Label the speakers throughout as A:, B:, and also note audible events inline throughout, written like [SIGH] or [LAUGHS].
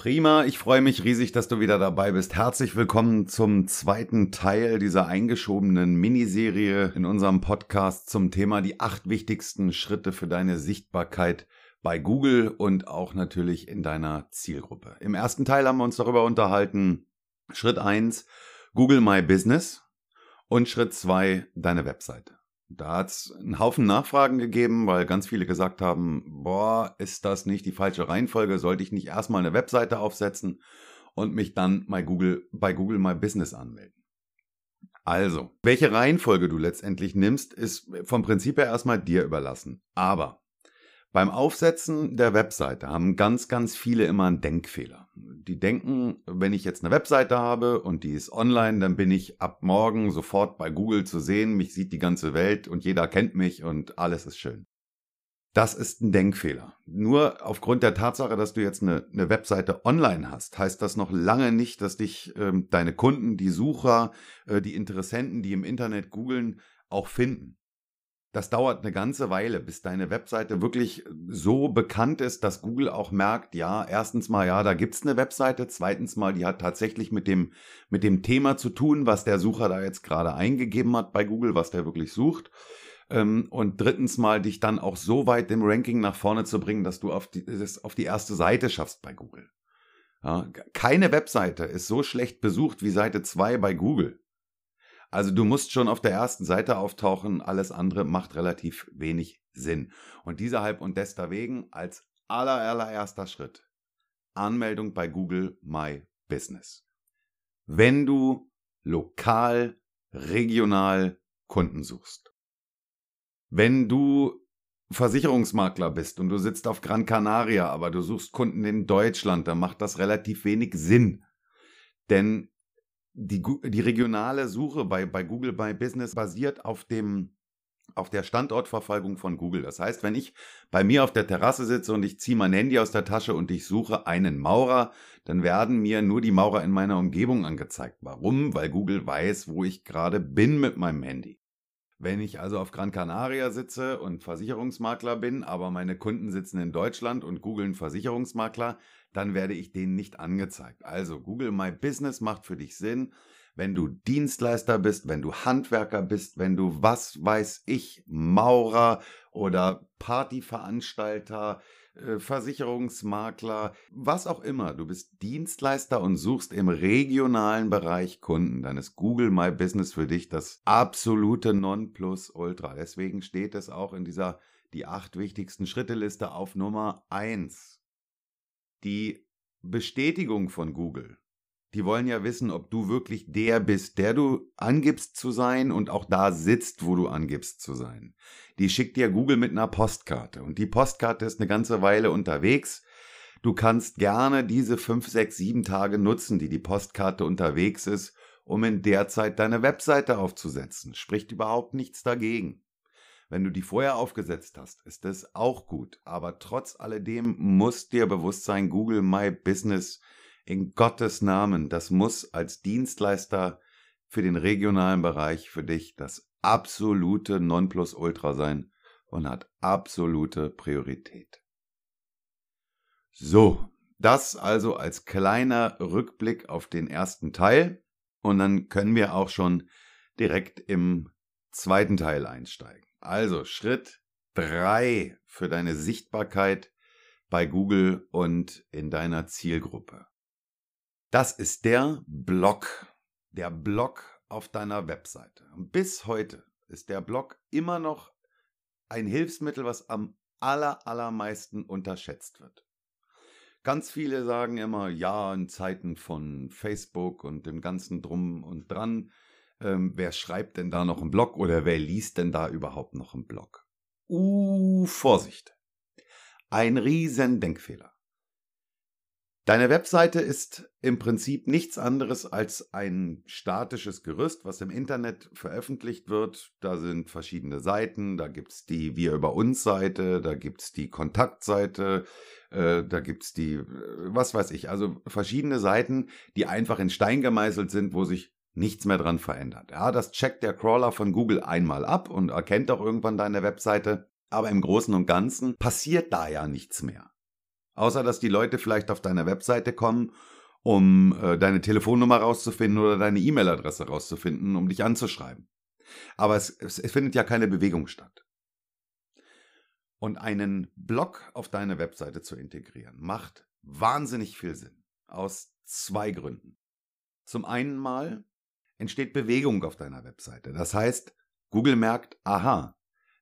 A: Prima, ich freue mich riesig, dass du wieder dabei bist. Herzlich willkommen zum zweiten Teil dieser eingeschobenen Miniserie in unserem Podcast zum Thema die acht wichtigsten Schritte für deine Sichtbarkeit bei Google und auch natürlich in deiner Zielgruppe. Im ersten Teil haben wir uns darüber unterhalten, Schritt eins Google My Business und Schritt zwei deine Webseite. Da hat es einen Haufen Nachfragen gegeben, weil ganz viele gesagt haben, boah, ist das nicht die falsche Reihenfolge? Sollte ich nicht erstmal eine Webseite aufsetzen und mich dann bei Google, bei Google My Business anmelden? Also, welche Reihenfolge du letztendlich nimmst, ist vom Prinzip her erstmal dir überlassen. Aber beim Aufsetzen der Webseite haben ganz, ganz viele immer einen Denkfehler. Die denken, wenn ich jetzt eine Webseite habe und die ist online, dann bin ich ab morgen sofort bei Google zu sehen, mich sieht die ganze Welt und jeder kennt mich und alles ist schön. Das ist ein Denkfehler. Nur aufgrund der Tatsache, dass du jetzt eine, eine Webseite online hast, heißt das noch lange nicht, dass dich ähm, deine Kunden, die Sucher, äh, die Interessenten, die im Internet googeln, auch finden. Das dauert eine ganze Weile, bis deine Webseite wirklich so bekannt ist, dass Google auch merkt, ja, erstens mal, ja, da gibt's eine Webseite, zweitens mal, die hat tatsächlich mit dem, mit dem Thema zu tun, was der Sucher da jetzt gerade eingegeben hat bei Google, was der wirklich sucht. Ähm, und drittens mal, dich dann auch so weit im Ranking nach vorne zu bringen, dass du auf die, auf die erste Seite schaffst bei Google. Ja, keine Webseite ist so schlecht besucht wie Seite 2 bei Google. Also du musst schon auf der ersten Seite auftauchen, alles andere macht relativ wenig Sinn. Und deshalb und deswegen als aller, allererster Schritt Anmeldung bei Google My Business. Wenn du lokal, regional Kunden suchst. Wenn du Versicherungsmakler bist und du sitzt auf Gran Canaria, aber du suchst Kunden in Deutschland, dann macht das relativ wenig Sinn. Denn die, die regionale Suche bei, bei Google My Business basiert auf dem auf der Standortverfolgung von Google. Das heißt, wenn ich bei mir auf der Terrasse sitze und ich ziehe mein Handy aus der Tasche und ich suche einen Maurer, dann werden mir nur die Maurer in meiner Umgebung angezeigt. Warum? Weil Google weiß, wo ich gerade bin mit meinem Handy. Wenn ich also auf Gran Canaria sitze und Versicherungsmakler bin, aber meine Kunden sitzen in Deutschland und googeln Versicherungsmakler, dann werde ich denen nicht angezeigt. Also Google My Business macht für dich Sinn, wenn du Dienstleister bist, wenn du Handwerker bist, wenn du was weiß ich, Maurer oder Partyveranstalter, Versicherungsmakler, was auch immer. Du bist Dienstleister und suchst im regionalen Bereich Kunden. Dann ist Google My Business für dich das absolute Nonplusultra. Deswegen steht es auch in dieser die acht wichtigsten Schritte Liste auf Nummer eins die Bestätigung von Google. Die wollen ja wissen, ob du wirklich der bist, der du angibst zu sein und auch da sitzt, wo du angibst zu sein. Die schickt dir Google mit einer Postkarte und die Postkarte ist eine ganze Weile unterwegs. Du kannst gerne diese fünf, sechs, sieben Tage nutzen, die die Postkarte unterwegs ist, um in der Zeit deine Webseite aufzusetzen. Spricht überhaupt nichts dagegen. Wenn du die vorher aufgesetzt hast, ist das auch gut. Aber trotz alledem muss dir bewusst sein, Google My Business in Gottes Namen, das muss als Dienstleister für den regionalen Bereich für dich das absolute Nonplusultra sein und hat absolute Priorität. So, das also als kleiner Rückblick auf den ersten Teil und dann können wir auch schon direkt im zweiten Teil einsteigen. Also Schritt 3 für deine Sichtbarkeit bei Google und in deiner Zielgruppe. Das ist der Blog, der Blog auf deiner Webseite. Und bis heute ist der Blog immer noch ein Hilfsmittel, was am aller, allermeisten unterschätzt wird. Ganz viele sagen immer, ja, in Zeiten von Facebook und dem ganzen Drum und Dran, ähm, wer schreibt denn da noch einen Blog oder wer liest denn da überhaupt noch einen Blog? Uh, Vorsicht. Ein riesen Denkfehler. Deine Webseite ist im Prinzip nichts anderes als ein statisches Gerüst, was im Internet veröffentlicht wird. Da sind verschiedene Seiten, da gibt es die Wir über uns Seite, da gibt es die Kontaktseite, äh, da gibt es die, äh, was weiß ich, also verschiedene Seiten, die einfach in Stein gemeißelt sind, wo sich nichts mehr dran verändert. Ja, das checkt der Crawler von Google einmal ab und erkennt auch irgendwann deine Webseite. Aber im Großen und Ganzen passiert da ja nichts mehr. Außer dass die Leute vielleicht auf deine Webseite kommen, um äh, deine Telefonnummer rauszufinden oder deine E-Mail-Adresse rauszufinden, um dich anzuschreiben. Aber es, es, es findet ja keine Bewegung statt. Und einen Blog auf deine Webseite zu integrieren, macht wahnsinnig viel Sinn. Aus zwei Gründen. Zum einen mal entsteht Bewegung auf deiner Webseite. Das heißt, Google merkt, aha,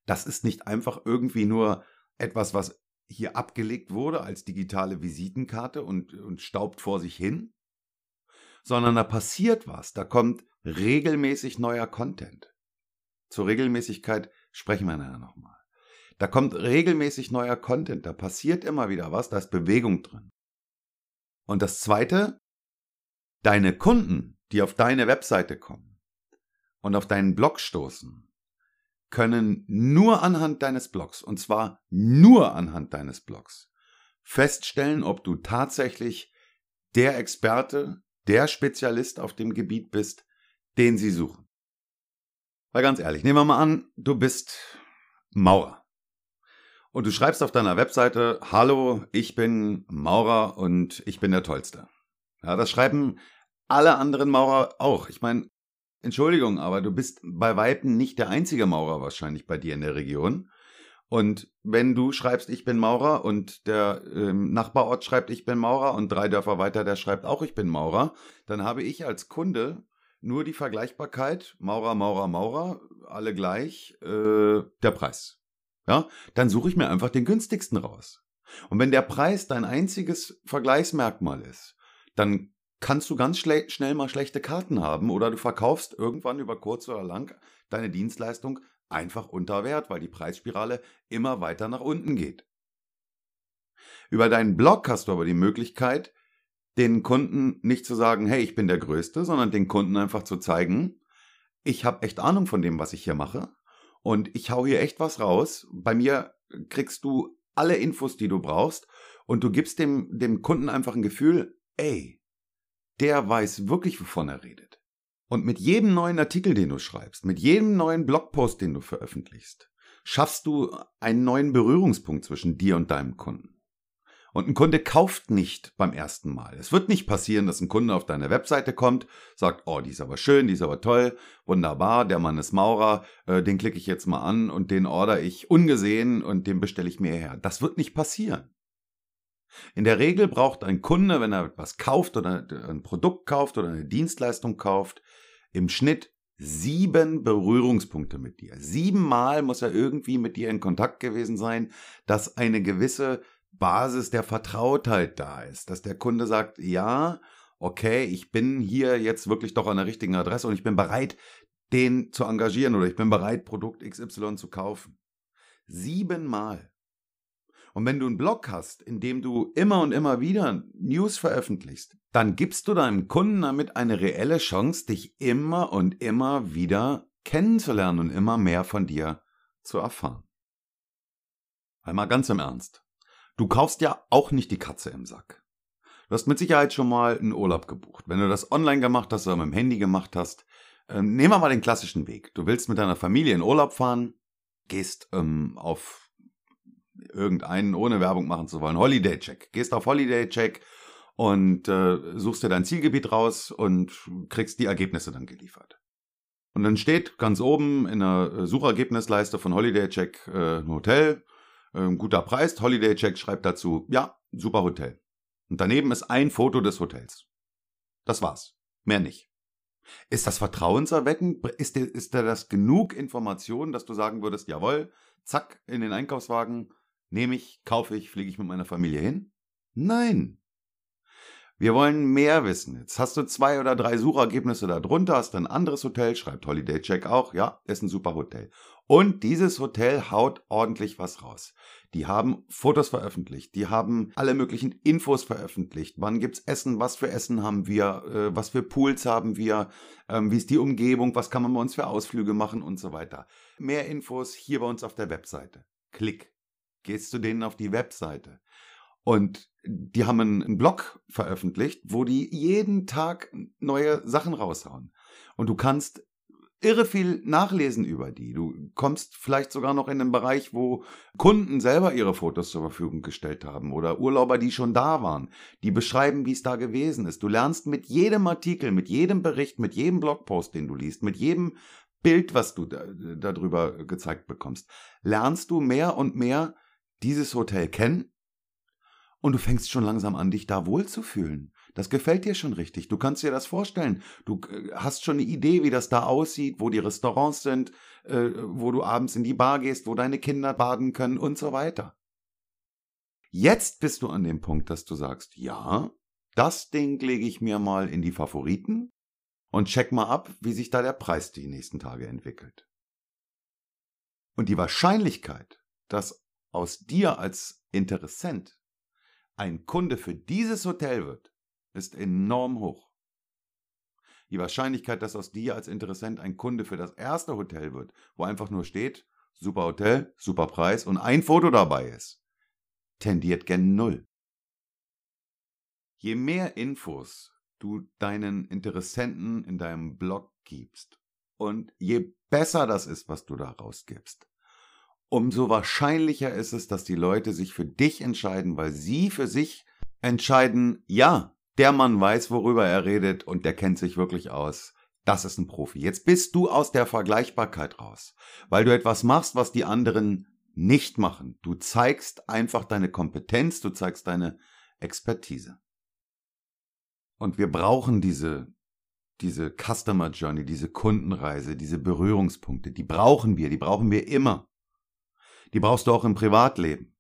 A: das ist nicht einfach irgendwie nur etwas, was hier abgelegt wurde als digitale Visitenkarte und, und staubt vor sich hin, sondern da passiert was, da kommt regelmäßig neuer Content. Zur Regelmäßigkeit sprechen wir nachher nochmal. Da kommt regelmäßig neuer Content, da passiert immer wieder was, da ist Bewegung drin. Und das Zweite, deine Kunden, die auf deine Webseite kommen und auf deinen Blog stoßen, können nur anhand deines Blogs, und zwar nur anhand deines Blogs, feststellen, ob du tatsächlich der Experte, der Spezialist auf dem Gebiet bist, den sie suchen. Weil ganz ehrlich, nehmen wir mal an, du bist Maurer. Und du schreibst auf deiner Webseite, hallo, ich bin Maurer und ich bin der Tollste. Ja, das schreiben alle anderen Maurer auch. Ich meine, Entschuldigung, aber du bist bei Weitem nicht der einzige Maurer wahrscheinlich bei dir in der Region. Und wenn du schreibst, ich bin Maurer und der ähm, Nachbarort schreibt, ich bin Maurer und drei Dörfer weiter, der schreibt auch, ich bin Maurer, dann habe ich als Kunde nur die Vergleichbarkeit, Maurer, Maurer, Maurer, alle gleich, äh, der Preis. Ja, dann suche ich mir einfach den günstigsten raus. Und wenn der Preis dein einziges Vergleichsmerkmal ist, dann kannst du ganz schnell mal schlechte Karten haben oder du verkaufst irgendwann über kurz oder lang deine Dienstleistung einfach unter Wert, weil die Preisspirale immer weiter nach unten geht. Über deinen Blog hast du aber die Möglichkeit, den Kunden nicht zu sagen, hey, ich bin der Größte, sondern den Kunden einfach zu zeigen, ich habe echt Ahnung von dem, was ich hier mache und ich hau hier echt was raus. Bei mir kriegst du alle Infos, die du brauchst und du gibst dem, dem Kunden einfach ein Gefühl, ey, der weiß wirklich, wovon er redet. Und mit jedem neuen Artikel, den du schreibst, mit jedem neuen Blogpost, den du veröffentlichst, schaffst du einen neuen Berührungspunkt zwischen dir und deinem Kunden. Und ein Kunde kauft nicht beim ersten Mal. Es wird nicht passieren, dass ein Kunde auf deine Webseite kommt, sagt, oh, die ist aber schön, die ist aber toll, wunderbar, der Mann ist Maurer, äh, den klicke ich jetzt mal an und den order ich ungesehen und den bestelle ich mir her. Das wird nicht passieren. In der Regel braucht ein Kunde, wenn er etwas kauft oder ein Produkt kauft oder eine Dienstleistung kauft, im Schnitt sieben Berührungspunkte mit dir. Siebenmal muss er irgendwie mit dir in Kontakt gewesen sein, dass eine gewisse Basis der Vertrautheit da ist, dass der Kunde sagt, ja, okay, ich bin hier jetzt wirklich doch an der richtigen Adresse und ich bin bereit, den zu engagieren oder ich bin bereit, Produkt XY zu kaufen. Siebenmal. Und wenn du einen Blog hast, in dem du immer und immer wieder News veröffentlichst, dann gibst du deinem Kunden damit eine reelle Chance, dich immer und immer wieder kennenzulernen und immer mehr von dir zu erfahren. Einmal ganz im Ernst. Du kaufst ja auch nicht die Katze im Sack. Du hast mit Sicherheit schon mal einen Urlaub gebucht. Wenn du das online gemacht hast oder mit dem Handy gemacht hast, ähm, nehmen wir mal den klassischen Weg. Du willst mit deiner Familie in Urlaub fahren, gehst ähm, auf irgendeinen, ohne Werbung machen zu wollen, Holiday Check. Gehst auf Holiday Check und äh, suchst dir dein Zielgebiet raus und kriegst die Ergebnisse dann geliefert. Und dann steht ganz oben in der Suchergebnisleiste von Holiday Check äh, ein Hotel, äh, guter Preis. Holiday Check schreibt dazu, ja, super Hotel. Und daneben ist ein Foto des Hotels. Das war's. Mehr nicht. Ist das vertrauenserweckend? Ist dir, ist das genug Information, dass du sagen würdest, jawohl, zack, in den Einkaufswagen, nehme ich, kaufe ich, fliege ich mit meiner Familie hin? Nein. Wir wollen mehr wissen. Jetzt hast du zwei oder drei Suchergebnisse darunter, hast ein anderes Hotel, schreibt Holiday Check auch, ja, ist ein super Hotel. Und dieses Hotel haut ordentlich was raus. Die haben Fotos veröffentlicht, die haben alle möglichen Infos veröffentlicht. Wann gibt's Essen, was für Essen haben wir, äh, was für Pools haben wir, ähm, wie ist die Umgebung, was kann man bei uns für Ausflüge machen und so weiter. Mehr Infos hier bei uns auf der Webseite. Klick. Gehst du denen auf die Webseite. Und die haben einen Blog veröffentlicht, wo die jeden Tag neue Sachen raushauen. Und du kannst irre viel nachlesen über die. Du kommst vielleicht sogar noch in den Bereich, wo Kunden selber ihre Fotos zur Verfügung gestellt haben oder Urlauber, die schon da waren, die beschreiben, wie es da gewesen ist. Du lernst mit jedem Artikel, mit jedem Bericht, mit jedem Blogpost, den du liest, mit jedem Bild, was du da, darüber gezeigt bekommst, lernst du mehr und mehr dieses Hotel kennen und du fängst schon langsam an, dich da wohlzufühlen. Das gefällt dir schon richtig. Du kannst dir das vorstellen. Du äh, hast schon eine Idee, wie das da aussieht, wo die Restaurants sind, äh, wo du abends in die Bar gehst, wo deine Kinder baden können und so weiter. Jetzt bist du an dem Punkt, dass du sagst, ja, das Ding lege ich mir mal in die Favoriten und check mal ab, wie sich da der Preis die nächsten Tage entwickelt. Und die Wahrscheinlichkeit, dass aus dir als Interessent ein Kunde für dieses Hotel wird, ist enorm hoch. Die Wahrscheinlichkeit, dass aus dir als Interessent ein Kunde für das erste Hotel wird, wo einfach nur steht, super Hotel, super Preis und ein Foto dabei ist, tendiert gen Null. Je mehr Infos du deinen Interessenten in deinem Blog gibst und je besser das ist, was du da rausgibst, umso wahrscheinlicher ist es, dass die Leute sich für dich entscheiden, weil sie für sich entscheiden, ja, der Mann weiß, worüber er redet und der kennt sich wirklich aus. Das ist ein Profi. Jetzt bist du aus der Vergleichbarkeit raus, weil du etwas machst, was die anderen nicht machen. Du zeigst einfach deine Kompetenz, du zeigst deine Expertise. Und wir brauchen diese, diese Customer Journey, diese Kundenreise, diese Berührungspunkte. Die brauchen wir, die brauchen wir immer die brauchst du auch im Privatleben.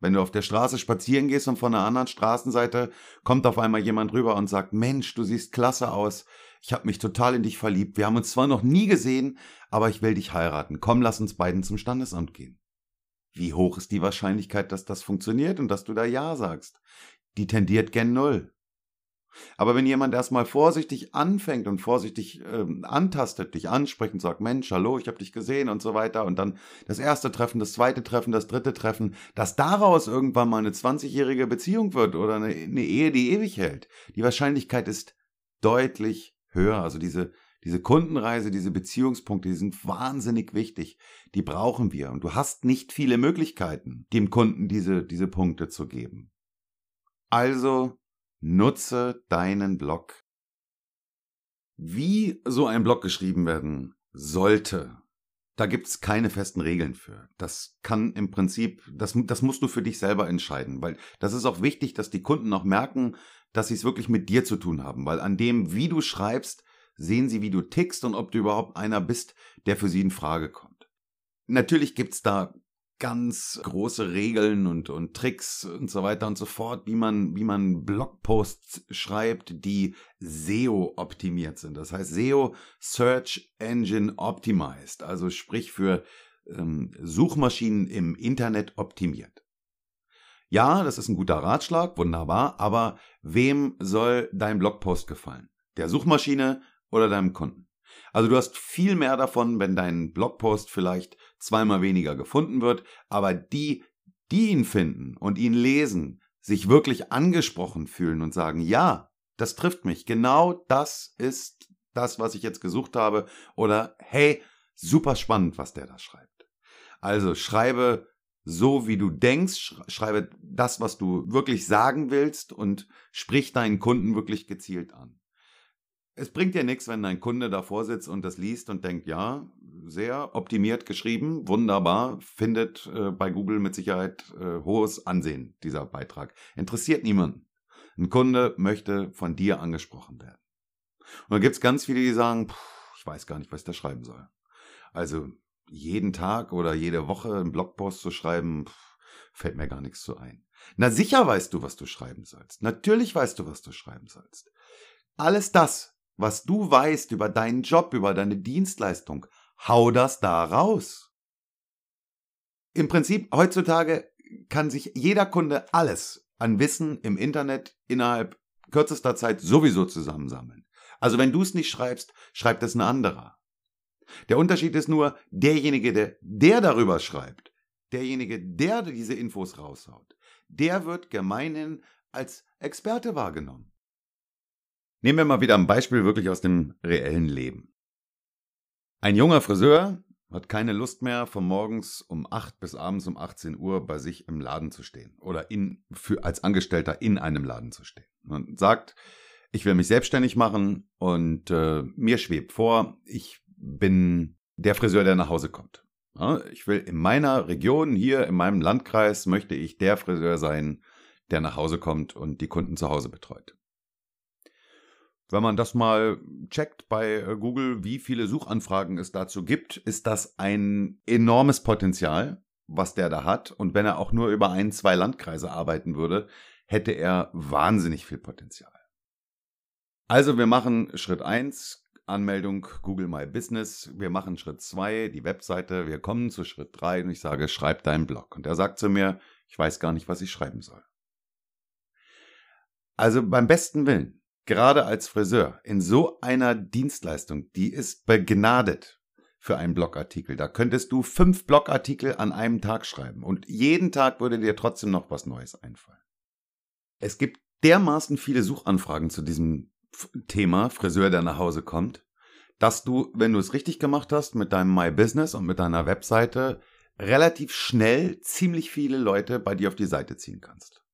A: Wenn du auf der Straße spazieren gehst und von der anderen Straßenseite kommt auf einmal jemand rüber und sagt, Mensch, du siehst klasse aus, ich habe mich total in dich verliebt, wir haben uns zwar noch nie gesehen, aber ich will dich heiraten, komm, lass uns beiden zum Standesamt gehen. Wie hoch ist die Wahrscheinlichkeit, dass das funktioniert und dass du da Ja sagst? Die tendiert gen Null. Aber wenn jemand erstmal vorsichtig anfängt und vorsichtig ähm, antastet, dich anspricht und sagt, Mensch, hallo, ich habe dich gesehen und so weiter, und dann das erste Treffen, das zweite Treffen, das dritte Treffen, dass daraus irgendwann mal eine 20-jährige Beziehung wird oder eine, eine Ehe, die ewig hält, die Wahrscheinlichkeit ist deutlich höher. Also diese, diese Kundenreise, diese Beziehungspunkte, die sind wahnsinnig wichtig. Die brauchen wir. Und du hast nicht viele Möglichkeiten, dem Kunden diese, diese Punkte zu geben. Also Nutze deinen Blog. Wie so ein Blog geschrieben werden sollte, da gibt's keine festen Regeln für. Das kann im Prinzip, das, das musst du für dich selber entscheiden, weil das ist auch wichtig, dass die Kunden auch merken, dass sie es wirklich mit dir zu tun haben, weil an dem, wie du schreibst, sehen sie, wie du tickst und ob du überhaupt einer bist, der für sie in Frage kommt. Natürlich gibt's da ganz große Regeln und, und Tricks und so weiter und so fort, wie man, wie man Blogposts schreibt, die SEO optimiert sind. Das heißt SEO Search Engine Optimized, also sprich für ähm, Suchmaschinen im Internet optimiert. Ja, das ist ein guter Ratschlag, wunderbar, aber wem soll dein Blogpost gefallen? Der Suchmaschine oder deinem Kunden? Also du hast viel mehr davon, wenn dein Blogpost vielleicht zweimal weniger gefunden wird, aber die, die ihn finden und ihn lesen, sich wirklich angesprochen fühlen und sagen, ja, das trifft mich, genau das ist das, was ich jetzt gesucht habe, oder hey, super spannend, was der da schreibt. Also schreibe so, wie du denkst, schreibe das, was du wirklich sagen willst und sprich deinen Kunden wirklich gezielt an. Es bringt dir nichts, wenn dein Kunde davor sitzt und das liest und denkt, ja, sehr optimiert geschrieben, wunderbar, findet äh, bei Google mit Sicherheit äh, hohes Ansehen, dieser Beitrag. Interessiert niemanden. Ein Kunde möchte von dir angesprochen werden. Und da gibt es ganz viele, die sagen, ich weiß gar nicht, was ich da schreiben soll. Also jeden Tag oder jede Woche einen Blogpost zu schreiben, pff, fällt mir gar nichts zu ein. Na sicher weißt du, was du schreiben sollst. Natürlich weißt du, was du schreiben sollst. Alles das, was du weißt über deinen Job, über deine Dienstleistung, hau das da raus. Im Prinzip heutzutage kann sich jeder Kunde alles an Wissen im Internet innerhalb kürzester Zeit sowieso zusammensammeln. Also wenn du es nicht schreibst, schreibt es ein anderer. Der Unterschied ist nur, derjenige, der, der darüber schreibt, derjenige, der diese Infos raushaut, der wird gemeinhin als Experte wahrgenommen. Nehmen wir mal wieder ein Beispiel wirklich aus dem reellen Leben. Ein junger Friseur hat keine Lust mehr, von morgens um 8 bis abends um 18 Uhr bei sich im Laden zu stehen oder in, für, als Angestellter in einem Laden zu stehen. Und sagt, ich will mich selbstständig machen und äh, mir schwebt vor, ich bin der Friseur, der nach Hause kommt. Ja, ich will in meiner Region, hier in meinem Landkreis, möchte ich der Friseur sein, der nach Hause kommt und die Kunden zu Hause betreut. Wenn man das mal checkt bei äh, Google, wie viele Suchanfragen es dazu gibt, ist das ein enormes Potenzial, was der da hat. Und wenn er auch nur über ein, zwei Landkreise arbeiten würde, hätte er wahnsinnig viel Potenzial. Also wir machen Schritt 1, Anmeldung Google My Business. Wir machen Schritt 2, die Webseite. Wir kommen zu Schritt 3 und ich sage, schreib deinen Blog. Und er sagt zu mir, ich weiß gar nicht, was ich schreiben soll. Also beim besten Willen, gerade als Friseur, in so einer Dienstleistung, die ist begnadet für einen Blogartikel. Da könntest du fünf Blogartikel an einem Tag schreiben und jeden Tag würde dir trotzdem noch was Neues einfallen. Es gibt dermaßen viele Suchanfragen zu diesem Thema Friseur, der nach Hause kommt, dass du, wenn du es richtig gemacht hast mit deinem My Business und mit deiner Webseite, relativ schnell ziemlich viele Leute bei dir auf die Seite ziehen kannst.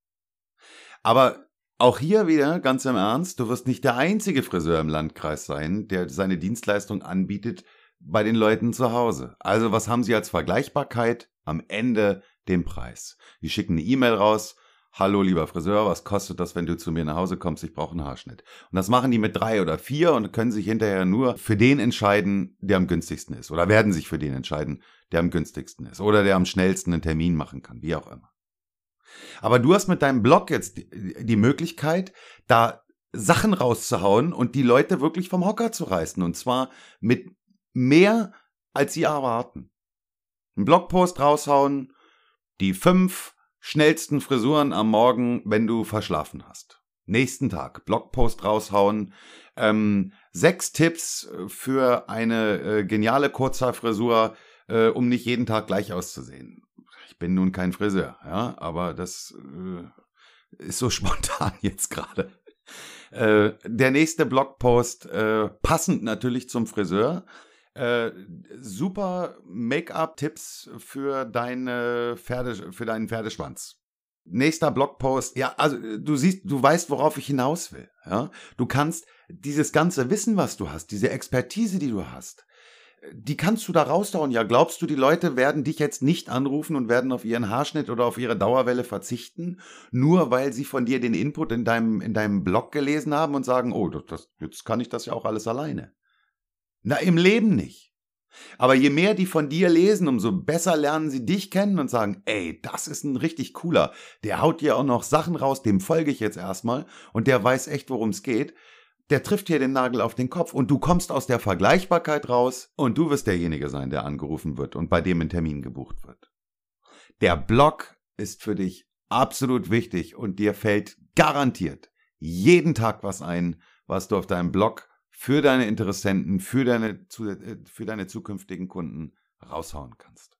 A: Aber auch hier wieder ganz im Ernst, du wirst nicht der einzige Friseur im Landkreis sein, der seine Dienstleistung anbietet bei den Leuten zu Hause. Also was haben sie als Vergleichbarkeit? Am Ende den Preis. Die schicken eine E-Mail raus, Hallo, lieber Friseur, was kostet das, wenn du zu mir nach Hause kommst? Ich brauche einen Haarschnitt. Und das machen die mit drei oder vier und können sich hinterher nur für den entscheiden, der am günstigsten ist. Oder werden sich für den entscheiden, der am günstigsten ist. Oder der am schnellsten einen Termin machen kann, wie auch immer. Aber du hast mit deinem Blog jetzt die Möglichkeit, da Sachen rauszuhauen und die Leute wirklich vom Hocker zu reißen. Und zwar mit mehr, als sie erwarten. Einen Blogpost raushauen, die fünf Schnellsten Frisuren am Morgen, wenn du verschlafen hast. Nächsten Tag Blogpost raushauen. Ähm, sechs Tipps für eine äh, geniale Kurzhaarfrisur, äh, um nicht jeden Tag gleich auszusehen. Bin nun kein Friseur, ja, aber das äh, ist so [LAUGHS] spontan jetzt gerade. Äh, der nächste Blogpost, äh, passend natürlich zum Friseur, äh, super Make-up-Tipps für deine Pferde, für deinen Pferdeschwanz. Nächster Blogpost. Ja, also du siehst, du weißt, worauf ich hinaus will. Ja, du kannst dieses ganze Wissen, was du hast, diese Expertise, die du hast, die kannst du da raushauen. Ja, glaubst du, die Leute werden dich jetzt nicht anrufen und werden auf ihren Haarschnitt oder auf ihre Dauerwelle verzichten, nur weil sie von dir den Input in deinem, in deinem Blog gelesen haben und sagen, oh, das, jetzt kann ich das ja auch alles alleine. Na, im Leben nicht. Aber je mehr die von dir lesen, umso besser lernen sie dich kennen und sagen, ey, das ist ein richtig cooler. Der haut dir auch noch Sachen raus, dem folge ich jetzt erstmal und der weiß echt, worum es geht. Der trifft hier den Nagel auf den Kopf und du kommst aus der Vergleichbarkeit raus und du wirst derjenige sein, der angerufen wird und bei dem ein Termin gebucht wird. Der Blog ist für dich absolut wichtig und dir fällt garantiert jeden Tag was ein, was du auf deinem Blog für deine Interessenten, für deine, äh, für deine zukünftigen Kunden raushauen kannst.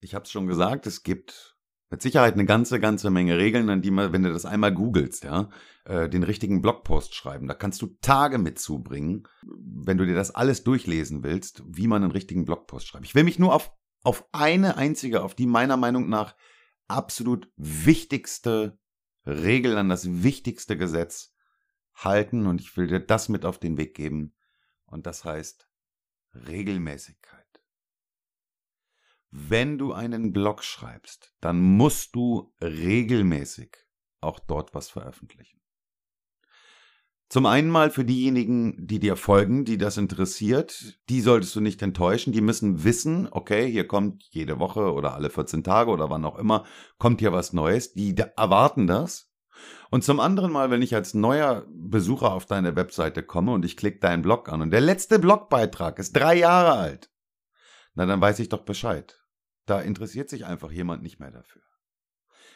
A: Ich habe es schon gesagt, es gibt mit Sicherheit eine ganze, ganze Menge Regeln, an die man, wenn du das einmal googelst, ja, äh, den richtigen Blogpost schreiben. Da kannst du Tage mit zubringen, wenn du dir das alles durchlesen willst, wie man einen richtigen Blogpost schreibt. Ich will mich nur auf, auf eine einzige, auf die meiner Meinung nach absolut wichtigste Regel, an das wichtigste Gesetz halten und ich will dir das mit auf den Weg geben. Und das heißt Regelmäßigkeit. Wenn du einen Blog schreibst, dann musst du regelmäßig auch dort was veröffentlichen. Zum einen mal für diejenigen, die dir folgen, die das interessiert, die solltest du nicht enttäuschen. Die müssen wissen, okay, hier kommt jede Woche oder alle 14 Tage oder wann auch immer, kommt hier was Neues. Die erwarten das. Und zum anderen mal, wenn ich als neuer Besucher auf deine Webseite komme und ich klicke deinen Blog an und der letzte Blogbeitrag ist drei Jahre alt, na dann weiß ich doch Bescheid. Da interessiert sich einfach jemand nicht mehr dafür.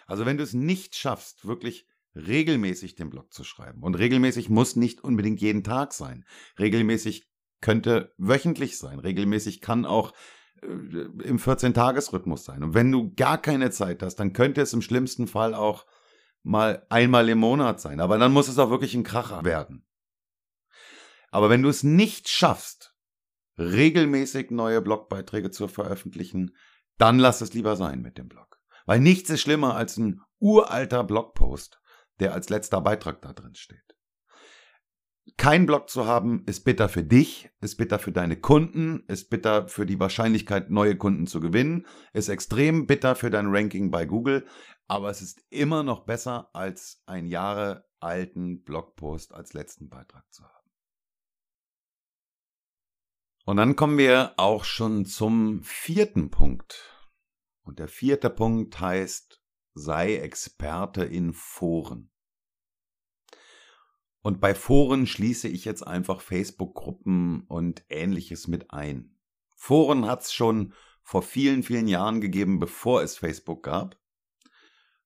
A: Also wenn du es nicht schaffst, wirklich regelmäßig den Blog zu schreiben, und regelmäßig muss nicht unbedingt jeden Tag sein, regelmäßig könnte wöchentlich sein, regelmäßig kann auch äh, im 14-Tages-Rhythmus sein. Und wenn du gar keine Zeit hast, dann könnte es im schlimmsten Fall auch mal einmal im Monat sein. Aber dann muss es auch wirklich ein Kracher werden. Aber wenn du es nicht schaffst, regelmäßig neue Blogbeiträge zu veröffentlichen, dann lass es lieber sein mit dem Blog. Weil nichts ist schlimmer als ein uralter Blogpost, der als letzter Beitrag da drin steht. Kein Blog zu haben, ist bitter für dich, ist bitter für deine Kunden, ist bitter für die Wahrscheinlichkeit, neue Kunden zu gewinnen, ist extrem bitter für dein Ranking bei Google, aber es ist immer noch besser, als einen Jahre alten Blogpost als letzten Beitrag zu haben. Und dann kommen wir auch schon zum vierten Punkt. Und der vierte Punkt heißt, sei Experte in Foren. Und bei Foren schließe ich jetzt einfach Facebook-Gruppen und ähnliches mit ein. Foren hat es schon vor vielen, vielen Jahren gegeben, bevor es Facebook gab.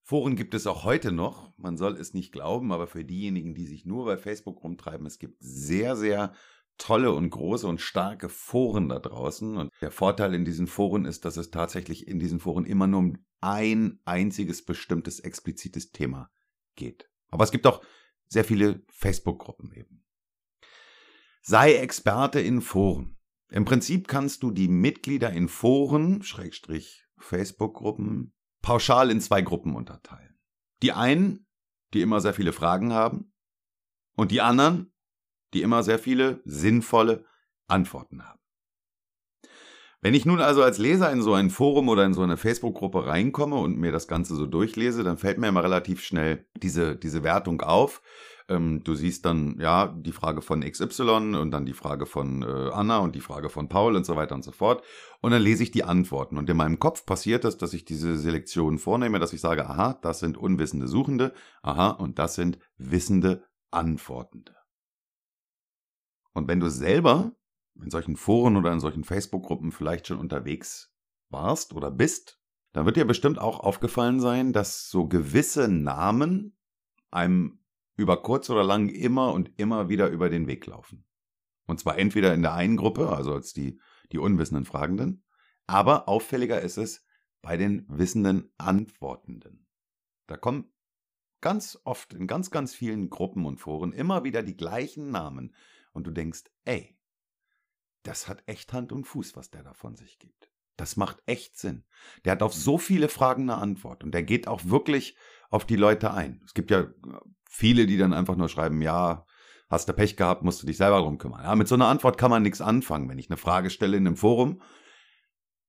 A: Foren gibt es auch heute noch. Man soll es nicht glauben, aber für diejenigen, die sich nur bei Facebook rumtreiben, es gibt sehr, sehr tolle und große und starke Foren da draußen. Und der Vorteil in diesen Foren ist, dass es tatsächlich in diesen Foren immer nur um ein einziges bestimmtes explizites Thema geht. Aber es gibt auch sehr viele Facebook-Gruppen eben. Sei Experte in Foren. Im Prinzip kannst du die Mitglieder in Foren, Schrägstrich Facebook-Gruppen, pauschal in zwei Gruppen unterteilen. Die einen, die immer sehr viele Fragen haben, und die anderen, die immer sehr viele sinnvolle Antworten haben. Wenn ich nun also als Leser in so ein Forum oder in so eine Facebook-Gruppe reinkomme und mir das Ganze so durchlese, dann fällt mir immer relativ schnell diese, diese Wertung auf. Ähm, du siehst dann, ja, die Frage von XY und dann die Frage von äh, Anna und die Frage von Paul und so weiter und so fort. Und dann lese ich die Antworten. Und in meinem Kopf passiert es, dass ich diese Selektion vornehme, dass ich sage, aha, das sind unwissende Suchende, aha, und das sind wissende Antwortende. Und wenn du selber in solchen Foren oder in solchen Facebook-Gruppen vielleicht schon unterwegs warst oder bist, dann wird dir bestimmt auch aufgefallen sein, dass so gewisse Namen einem über kurz oder lang immer und immer wieder über den Weg laufen. Und zwar entweder in der einen Gruppe, also als die, die unwissenden Fragenden, aber auffälliger ist es bei den wissenden Antwortenden. Da kommen ganz oft in ganz, ganz vielen Gruppen und Foren immer wieder die gleichen Namen und du denkst, ey, das hat echt Hand und Fuß, was der da von sich gibt. Das macht echt Sinn. Der hat auf so viele Fragen eine Antwort und der geht auch wirklich auf die Leute ein. Es gibt ja viele, die dann einfach nur schreiben, ja, hast du Pech gehabt, musst du dich selber drum kümmern. Ja, mit so einer Antwort kann man nichts anfangen. Wenn ich eine Frage stelle in einem Forum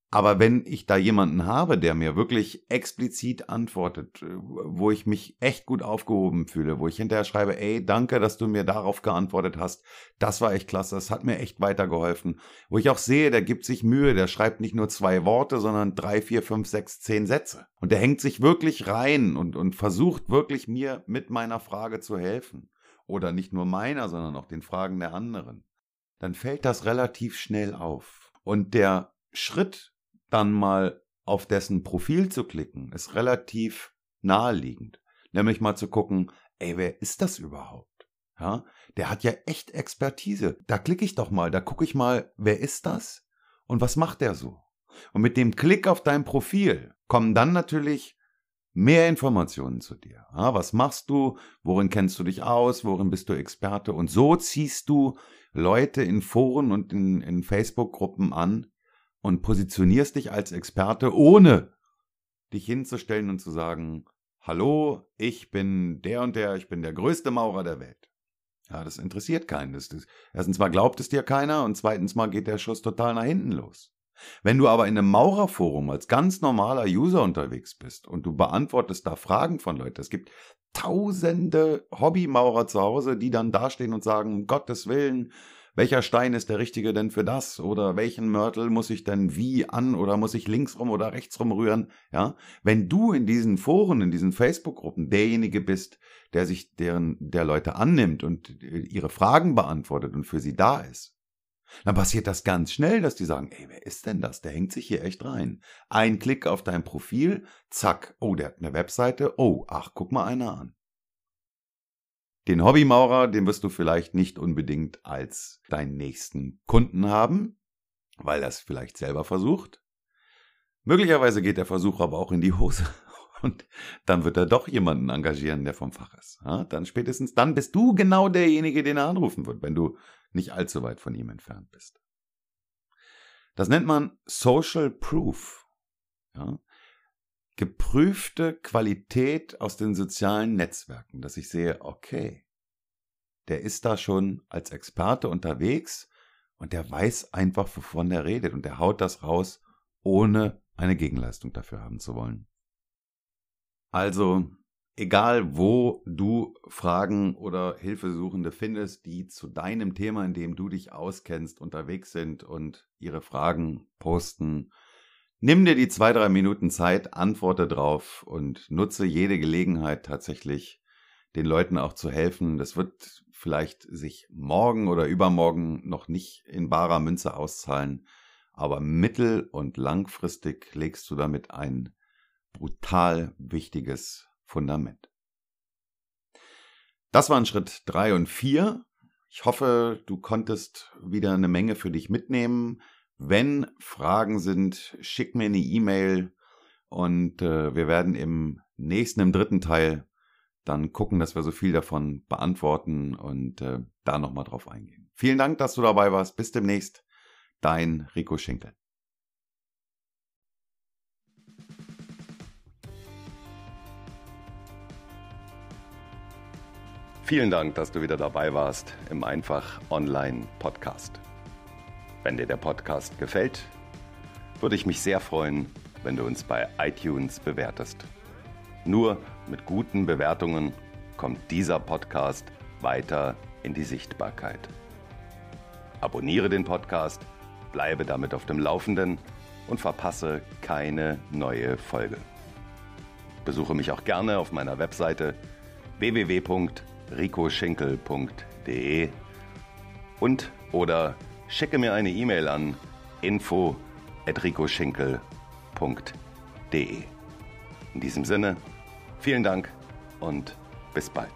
A: aber wenn ich da jemanden habe, der mir wirklich explizit antwortet, äh, wo ich mich echt gut aufgehoben fühle, wo ich hinterher schreibe, ey, danke, dass du mir darauf geantwortet hast, das war echt klasse, das hat mir echt weitergeholfen, wo ich auch sehe, der gibt sich Mühe, der schreibt nicht nur zwei Worte, sondern drei, vier, fünf, sechs, zehn Sätze. Und der hängt sich wirklich rein und, und versucht wirklich mir mit meiner Frage zu helfen. Oder nicht nur meiner, sondern auch den Fragen der anderen. Dann fällt das relativ schnell auf. Und der Schritt, dann mal auf dessen Profil zu klicken, ist relativ naheliegend. Nämlich mal zu gucken, ey, wer ist das überhaupt? Ja, der hat ja echt Expertise. Da klicke ich doch mal, da gucke ich mal, wer ist das? Und was macht der so? Und mit dem Klick auf dein Profil kommen dann natürlich mehr Informationen zu dir. Ja, was machst du? Worin kennst du dich aus? Worin bist du Experte? Und so ziehst du Leute in Foren und in, in Facebook-Gruppen an, und positionierst dich als Experte, ohne dich hinzustellen und zu sagen, hallo, ich bin der und der, ich bin der größte Maurer der Welt. Ja, das interessiert keinen. Das, das, erstens mal glaubt es dir keiner und zweitens mal geht der Schuss total nach hinten los. Wenn du aber in einem Maurerforum als ganz normaler User unterwegs bist und du beantwortest da Fragen von Leuten, es gibt tausende Hobbymaurer zu Hause, die dann dastehen und sagen, um Gottes Willen, welcher Stein ist der richtige denn für das? Oder welchen Mörtel muss ich denn wie an oder muss ich links rum oder rechts rum rühren? Ja, wenn du in diesen Foren, in diesen Facebook-Gruppen derjenige bist, der sich deren, der Leute annimmt und ihre Fragen beantwortet und für sie da ist, dann passiert das ganz schnell, dass die sagen, ey, wer ist denn das? Der hängt sich hier echt rein. Ein Klick auf dein Profil, zack, oh, der hat eine Webseite, oh, ach, guck mal einer an. Den Hobbymaurer, den wirst du vielleicht nicht unbedingt als deinen nächsten Kunden haben, weil er es vielleicht selber versucht. Möglicherweise geht der Versuch aber auch in die Hose [LAUGHS] und dann wird er doch jemanden engagieren, der vom Fach ist. Ja, dann spätestens dann bist du genau derjenige, den er anrufen wird, wenn du nicht allzu weit von ihm entfernt bist. Das nennt man Social Proof. Ja, geprüfte Qualität aus den sozialen Netzwerken, dass ich sehe, okay, der ist da schon als Experte unterwegs und der weiß einfach, wovon er redet und der haut das raus, ohne eine Gegenleistung dafür haben zu wollen. Also, egal wo du Fragen oder Hilfesuchende findest, die zu deinem Thema, in dem du dich auskennst, unterwegs sind und ihre Fragen posten, Nimm dir die zwei, drei Minuten Zeit, antworte drauf und nutze jede Gelegenheit tatsächlich den Leuten auch zu helfen. Das wird vielleicht sich morgen oder übermorgen noch nicht in barer Münze auszahlen, aber mittel- und langfristig legst du damit ein brutal wichtiges Fundament. Das waren Schritt drei und vier. Ich hoffe, du konntest wieder eine Menge für dich mitnehmen. Wenn Fragen sind, schick mir eine E-Mail und äh, wir werden im nächsten, im dritten Teil dann gucken, dass wir so viel davon beantworten und äh, da nochmal drauf eingehen. Vielen Dank, dass du dabei warst. Bis demnächst. Dein Rico Schinkel.
B: Vielen Dank, dass du wieder dabei warst im Einfach Online Podcast. Wenn dir der Podcast gefällt, würde ich mich sehr freuen, wenn du uns bei iTunes bewertest. Nur mit guten Bewertungen kommt dieser Podcast weiter in die Sichtbarkeit. Abonniere den Podcast, bleibe damit auf dem Laufenden und verpasse keine neue Folge. Besuche mich auch gerne auf meiner Webseite www.ricoschinkel.de und oder schicke mir eine E-Mail an info@ricoschinkel.de. In diesem Sinne, vielen Dank und bis bald.